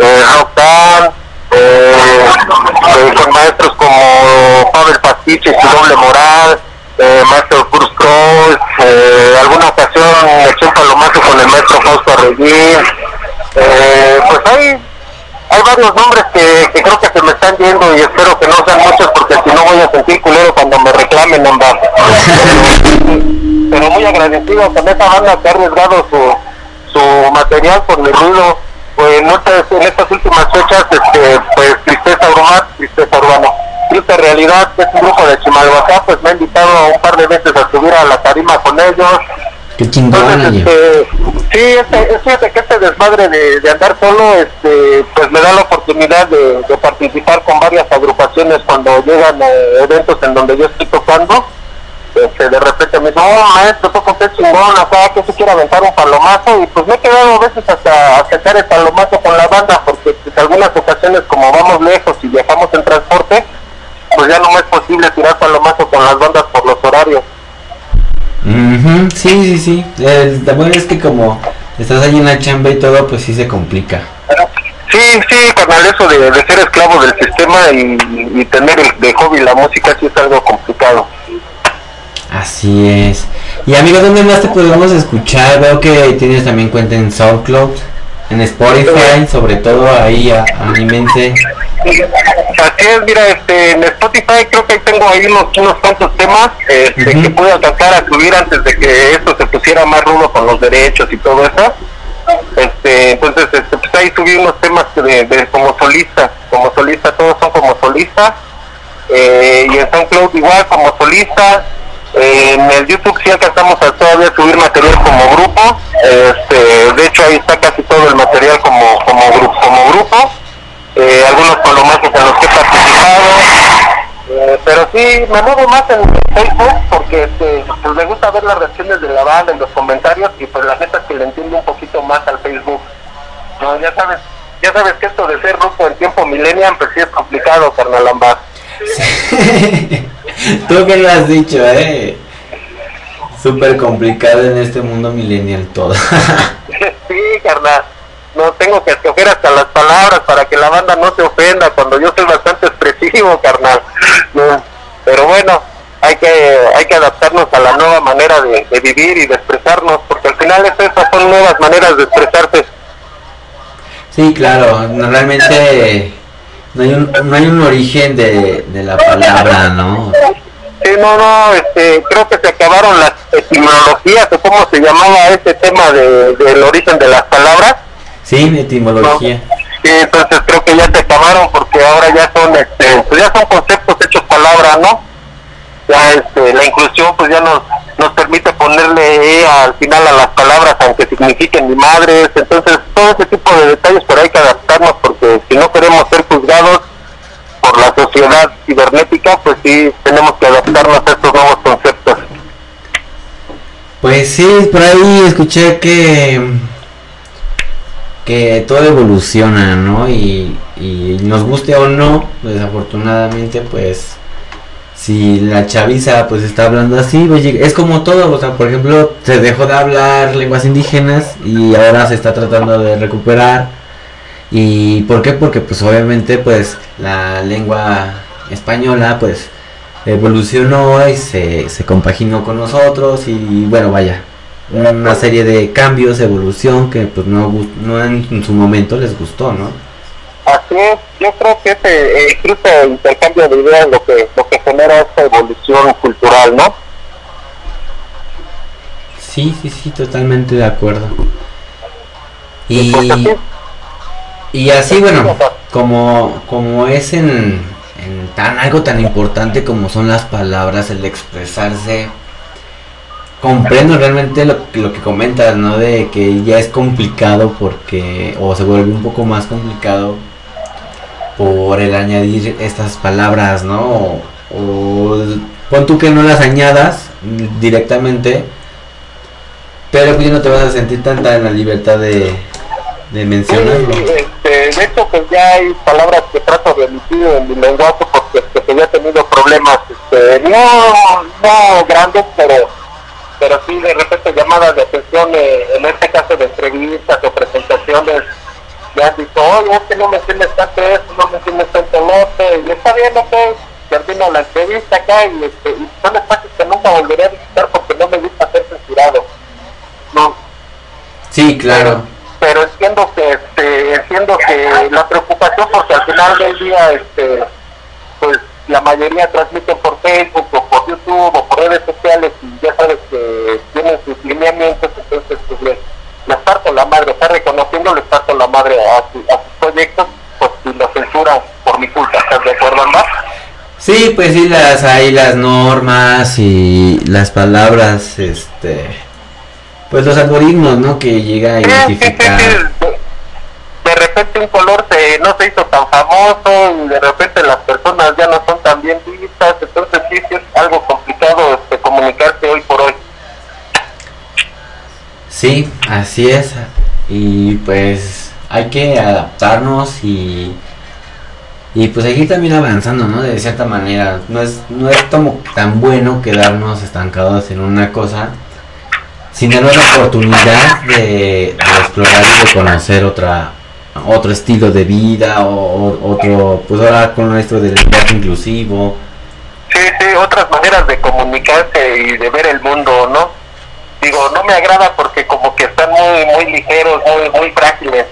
eh, Rock eh, eh, con maestros como Pavel Pastiche y su doble moral, eh, Maestro Cruz Cross, eh, alguna ocasión me eché un palomazo con el maestro Fausto Arreguín, eh, pues hay, hay varios nombres que, que creo que se me están yendo y espero que no sean muchos porque si no voy a sentir culero cuando me reclamen ambas. Pero muy agradecido con esa banda que ha arriesgado su, su material por mi ruido. Pues en estas, en estas últimas fechas, este, pues Tristeza Urbana, Tristeza Urbana, Triste Realidad, que es un grupo de Chimalhuacán, pues me ha invitado un par de veces a subir a la tarima con ellos. Qué chingón, Entonces, este, sí, este, fíjate que este desmadre de, de andar solo, este, pues me da la oportunidad de, de participar con varias agrupaciones cuando llegan eh, eventos en donde yo estoy tocando. Este, de repente me dice, oh maestro, toca usted chingón, o sea, que se quiere aventar un palomazo, y pues me he quedado a veces hasta a sacar el palomazo con la banda, porque pues, algunas ocasiones como vamos lejos y viajamos en transporte, pues ya no es posible tirar palomazo con las bandas por los horarios. Ujú, Sí, sí, sí. El, bueno es que como estás ahí en la chamba y todo, pues sí se complica. Sí, sí, carnal, eso de, de ser esclavo del sistema y, y tener el, de hobby la música sí es algo complicado. Así es. Y amigo, ¿dónde más te podemos escuchar? Veo que tienes también cuenta en SoundCloud, en Spotify, sobre todo ahí, a- anímense. Así es, mira, este, en Spotify creo que tengo ahí unos, unos cuantos temas este, que pude alcanzar a subir antes de que esto se pusiera más rudo con los derechos y todo eso. Este, entonces, este, pues ahí subí unos temas de, de como solista, como solista, todos son como solista. Eh, y en SoundCloud igual como solista. Eh, en el YouTube sí alcanzamos a todavía subir material como grupo. Este, de hecho ahí está casi todo el material como, como, grupo, como grupo. Eh, algunos palomazos en los que he participado. Eh, pero sí, me muevo más en Facebook porque este, pues me gusta ver las reacciones de la banda en los comentarios y pues la neta es que le entiendo un poquito más al Facebook. No, ya sabes, ya sabes que esto de ser grupo en tiempo millennial pues sí es complicado, carnal ambas. Tú que lo has dicho, eh. Súper complicado en este mundo millennial todo. sí, carnal. No tengo que escoger hasta las palabras para que la banda no se ofenda cuando yo soy bastante expresivo, carnal. No, Pero bueno, hay que hay que adaptarnos a la nueva manera de, de vivir y de expresarnos, porque al final es- esas son nuevas maneras de expresarse. Sí, claro, realmente no hay un, no hay un origen de, de la palabra, ¿no? Sí, no, no, este, creo que se acabaron las etimologías o cómo se llamaba ese tema de, del origen de las palabras. Sí, etimología. Sí, entonces creo que ya se acabaron porque ahora ya son, este, pues ya son conceptos hechos palabra, ¿no? Ya este, la inclusión pues ya nos, nos permite ponerle E al final a las palabras aunque signifiquen mi madre, entonces todo ese tipo de detalles pero hay que adaptarnos si no queremos ser juzgados por la sociedad cibernética pues sí tenemos que adaptarnos a estos nuevos conceptos. Pues sí, por ahí escuché que que todo evoluciona, ¿no? Y, y nos guste o no, desafortunadamente, pues si la chaviza pues está hablando así, pues, es como todo, o sea, por ejemplo, se dejó de hablar lenguas indígenas y ahora se está tratando de recuperar. ¿Y por qué? Porque pues obviamente pues la lengua española pues evolucionó y se, se compaginó con nosotros y bueno, vaya, una serie de cambios, evolución que pues no, no en, su momento les gustó, ¿no? Así es, yo creo que ese eh, incluso intercambio de ideas lo que lo que genera esta evolución cultural, ¿no? Sí, sí, sí, totalmente de acuerdo. Y pues Y, así, bueno, como, como es en, en tan algo tan importante como son las palabras, el expresarse, comprendo realmente lo, lo que comentas, ¿no? De que ya es complicado porque, o se vuelve un poco más complicado por el añadir estas palabras, ¿no? O, o pon tú que no las añadas directamente, pero pues ya no te vas a sentir tanta en la libertad de, de mencionarlo. Sí, este, de hecho, pues ya hay palabras que trato de emitir en mi lenguaje porque este, que ya he tenido problemas, este, no, no grandes, pero, pero sí de repente llamadas de atención, eh, en este caso de entrevistas o presentaciones, me han dicho, oye, es que no me entiendes tanto esto, no me entiendes tanto lo otro, y está bien, ok, termino la entrevista acá y, este, y son espacios que nunca volveré a visitar porque no me gusta ser censurado. No, Sí, claro. Pero entiendo que este, entiendo que la preocupación porque al final del día este pues la mayoría transmiten por Facebook o por YouTube o por redes sociales y ya sabes que tienen sus lineamientos entonces pues les, les parto la madre está reconociendo les parto la madre a, su- a sus proyectos pues si lo censuran por mi culpa ¿estás de acuerdo más? Sí, pues sí, las hay las normas y las palabras, este, pues los algoritmos, ¿no? Que llega a Sí, sí, sí, identificar. sí de repente un color se, no se hizo tan famoso y de repente las personas ya no son tan bien vistas, entonces sí, es algo complicado este, comunicarse hoy por hoy. Sí, así es. Y pues hay que adaptarnos y, y pues seguir también avanzando, ¿no? De cierta manera. No es, no es como tan bueno quedarnos estancados en una cosa sin dar la oportunidad de, de explorar y de conocer otra, otro estilo de vida o, otro, pues ahora con esto del lenguaje inclusivo. Sí, sí, otras maneras de comunicarse y de ver el mundo, ¿no? Digo, no me agrada porque como que están muy muy ligeros, muy muy frágiles.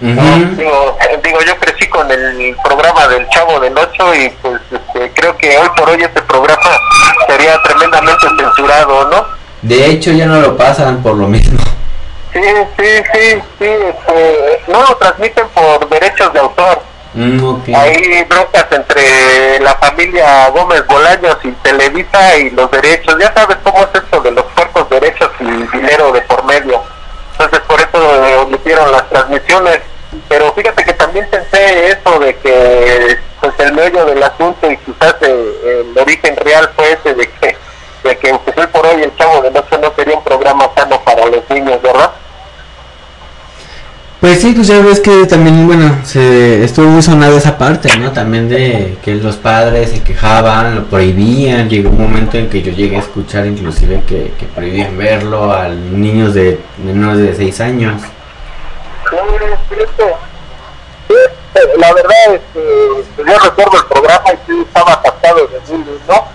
digo, digo, yo crecí con el programa del Chavo del 8 y pues este, creo que hoy por hoy este programa sería tremendamente censurado, ¿no? De hecho ya no lo pasan por lo mismo. Sí, sí, sí, sí, este, no lo transmiten por derechos de autor. Mm, Hay broncas entre la familia Gómez Bolaños y Televisa y los derechos. Ya sabes cómo es esto de los cuerpos derechos y dinero de por medio. Entonces por eso omitieron las transmisiones. Pero fíjate que también pensé eso de que pues el medio del asunto y quizás eh, el origen real fue ese de que de que hoy por hoy el Chavo de Noche no sería un programa sano para los niños, ¿verdad? Pues sí, pues ya ves que también, bueno, se estuvo muy sonada esa parte, ¿no? También de que los padres se quejaban, lo prohibían, llegó un momento en que yo llegué a escuchar inclusive que, que prohibían verlo a niños de menos de 6 años. la verdad es que pues yo recuerdo el programa y sí estaba captado de niños, ¿no?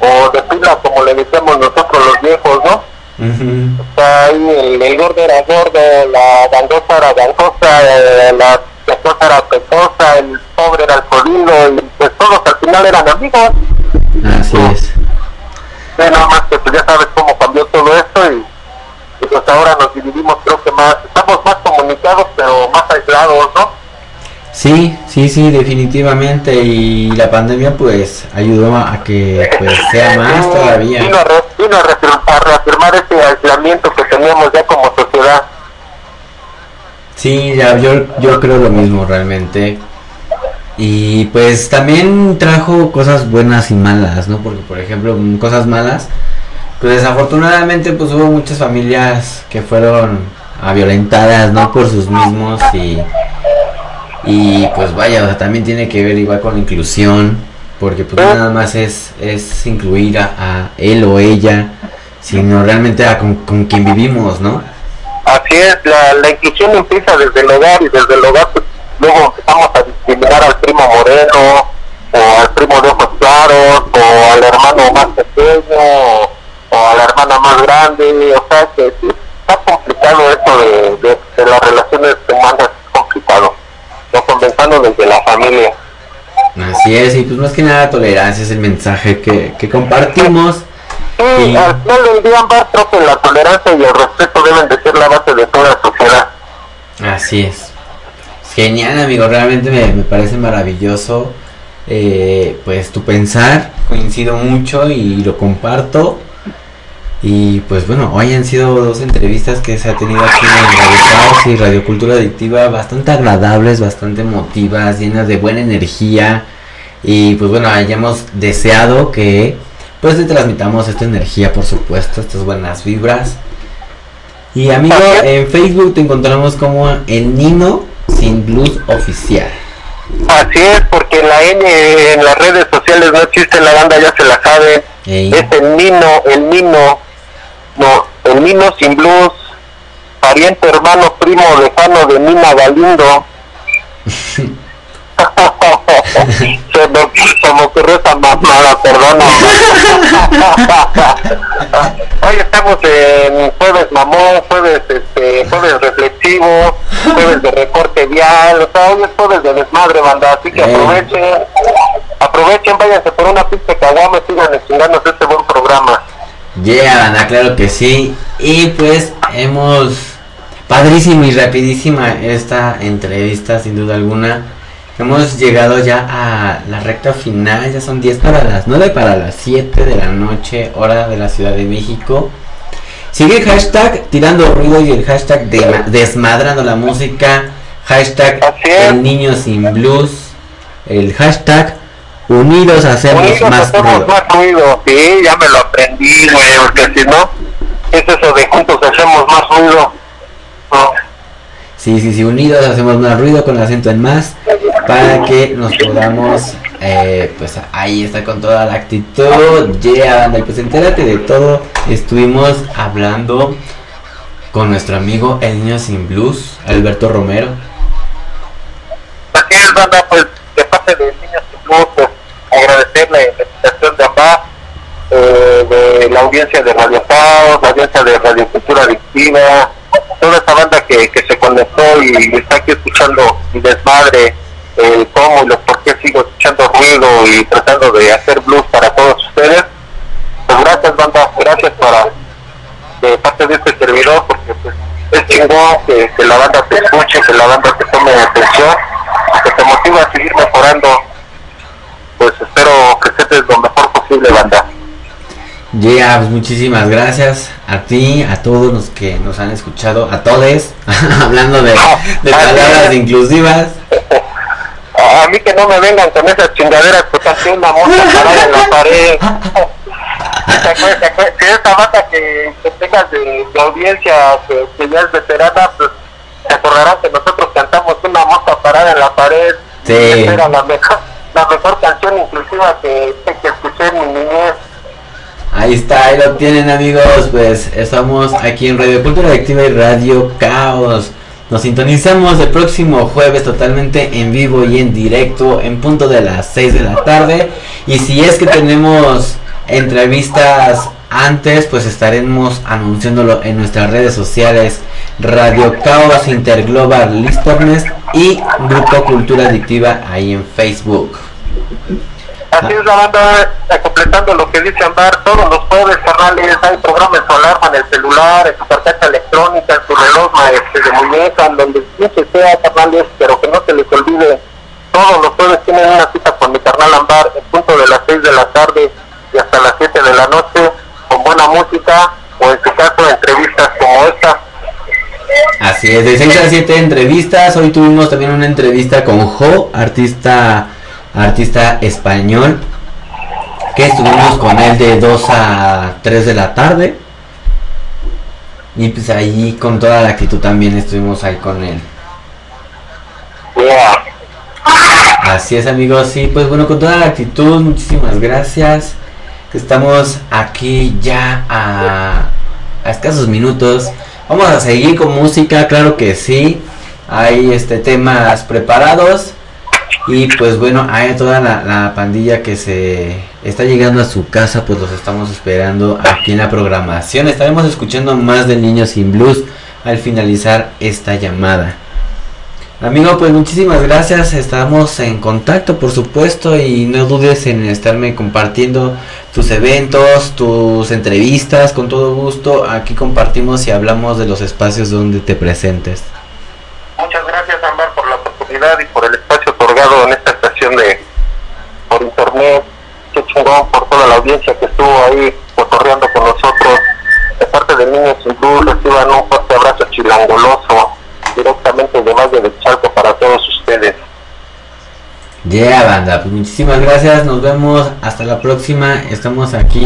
O de pila, como le decíamos nosotros los viejos, ¿no? Está ahí el, gordo era gordo, la gangosa era gangosa, eh, la pecosa era pecosa, el pobre era el jodido, y pues todos al final eran amigos. Así es. Sí, nada más que pues ya sabes cómo cambió todo esto y, pues ahora nos dividimos, creo que más, estamos más comunicados pero más aislados, ¿no? Sí, sí, sí, definitivamente. Y la pandemia pues ayudó a que pues sea más todavía. Vino, a, reafirmar ese aislamiento que teníamos ya como sociedad. Sí, ya, yo, yo creo lo mismo realmente. Y pues también trajo cosas buenas y malas, ¿no? Porque por ejemplo, cosas malas, pues desafortunadamente pues hubo muchas familias que fueron violentadas, ¿no? Por sus mismos y y pues vaya, o sea, también tiene que ver igual con inclusión, porque pues nada más es, es incluir a, él o ella, sino realmente a con, con quien vivimos, ¿no? Así es, la, la inclusión empieza desde el hogar y desde el hogar pues, luego empezamos a discriminar al primo moreno, o al primo de ojos claros, o al hermano más pequeño, o a la hermana más grande, o sea que está complicado esto de, de, de las relaciones humanas, es complicado no comenzando desde la familia. Así es, y pues más que nada tolerancia es el mensaje que, que compartimos. Sí, y... al final del día creo que la tolerancia y el respeto deben de ser la base de toda sociedad. Así es. Genial, amigo, realmente me, me parece maravilloso. Eh, pues tu pensar, coincido mucho y lo comparto. Y pues bueno, hoy han sido dos entrevistas que se ha tenido aquí en Radio Caos y Radio Cultura Adictiva bastante agradables, bastante emotivas, llenas de buena energía. Y pues bueno, hayamos deseado que pues te transmitamos esta energía, por supuesto, estas buenas vibras. Y amigo, en Facebook te encontramos como el Nino sin blues oficial. Así es, porque la N en las redes sociales no existe, la banda ya se la sabe. Es el Nino, el Nino no, el Nino sin blues, pariente hermano primo lejano de Nina Galindo. se me, se me ocurrió esa mamada, perdona. Hoy estamos en jueves mamón, jueves este, jueves reflexivo, jueves de recorte vial, o sea, hoy es jueves de desmadre, banda, así que aprovechen, aprovechen, váyanse por una pista de caguame, sigan chingándose este buen programa. Yeah, claro que sí. Y pues hemos padrísima y rapidísima esta entrevista, sin duda alguna. Hemos llegado ya a la recta final, ya son 10 para las 9 para las 7 de la noche, hora de la Ciudad de México. Sigue el hashtag tirando ruido y el hashtag de, desmadrando la música, hashtag el niño sin blues, el hashtag Unidos hacemos, Unidos más, hacemos ruido. más ruido. Sí, ya me lo aprendí, güey, porque si no, es eso de juntos hacemos más ruido. ¿no? Sí, sí, sí, unidos hacemos más ruido con el acento en más para que nos podamos, eh, pues ahí está con toda la actitud, yeah, banda, y pues entérate de todo, estuvimos hablando con nuestro amigo El Niño Sin Blues, Alberto Romero. Así es, banda, pues de parte de Niños Sin Blues, pues agradecerle la eh, de la audiencia de Radio Pau, la audiencia de Radio Cultura Adictiva, toda esta banda que, que se conectó y está aquí escuchando mi desmadre, el cómo y los por qué sigo escuchando ruido y tratando de hacer blues para todos ustedes. Pues gracias, banda, gracias para de parte de este servidor, porque pues, es chingón que, que la banda te escuche, que la banda te tome atención, que te motiva a seguir mejorando. Pues espero que estés lo mejor posible, banda. Yeah, pues muchísimas gracias a ti, a todos los que nos han escuchado, a todos, hablando de, de palabras inclusivas. A mí que no me vengan con esas chingaderas, pues así una mosca parada en la pared. ¿Te acuerdas- te acuerdas? Si esa banda que, que tengas de, de audiencia que, que ya es veterana, pues te acordarás que nosotros cantamos una mosca parada en la pared. Sí. Esa Era la mejor, la mejor canción inclusiva que, que escuché en mi niñez. Ahí está, ahí lo tienen amigos, pues estamos aquí en Radio Cultura Activa y Radio Caos. Nos sintonizamos el próximo jueves totalmente en vivo y en directo en punto de las 6 de la tarde. Y si es que tenemos entrevistas antes, pues estaremos anunciándolo en nuestras redes sociales Radio Caos Interglobal Listernes y Grupo Cultura Adictiva ahí en Facebook. Así es la banda, eh, completando lo que dice Ambar, todos los jueves, carnales, hay programa en alarma, en el celular, en su carcasa electrónica, en su reloj este, de muñeca, en donde mucho sea, carnales, pero que no se les olvide, todos los jueves tienen una cita con mi carnal Ambar, en punto de las 6 de la tarde y hasta las 7 de la noche, con buena música, o en su caso, entrevistas como esta. Así es, de 6 a 7 entrevistas. Hoy tuvimos también una entrevista con Jo, artista, artista español. Que estuvimos con él de 2 a 3 de la tarde. Y pues ahí con toda la actitud también estuvimos ahí con él. Así es amigos, sí, pues bueno, con toda la actitud, muchísimas gracias. Estamos aquí ya a, a escasos minutos. Vamos a seguir con música, claro que sí. Hay este temas preparados. Y pues bueno, hay toda la, la pandilla que se está llegando a su casa, pues los estamos esperando aquí en la programación. Estaremos escuchando más de Niños sin Blues al finalizar esta llamada. Amigo, pues muchísimas gracias. Estamos en contacto, por supuesto, y no dudes en estarme compartiendo tus eventos, tus entrevistas, con todo gusto. Aquí compartimos y hablamos de los espacios donde te presentes. Muchas gracias, Ambar, por la oportunidad y por el espacio en esta estación de por internet. Qué chingón por toda la audiencia que estuvo ahí cotorreando con nosotros. De parte de Niños Luz, reciban un fuerte abrazo chilangoloso directamente de Valle del Chalco para todos ustedes. Yeah, banda, pues muchísimas gracias. Nos vemos hasta la próxima. Estamos aquí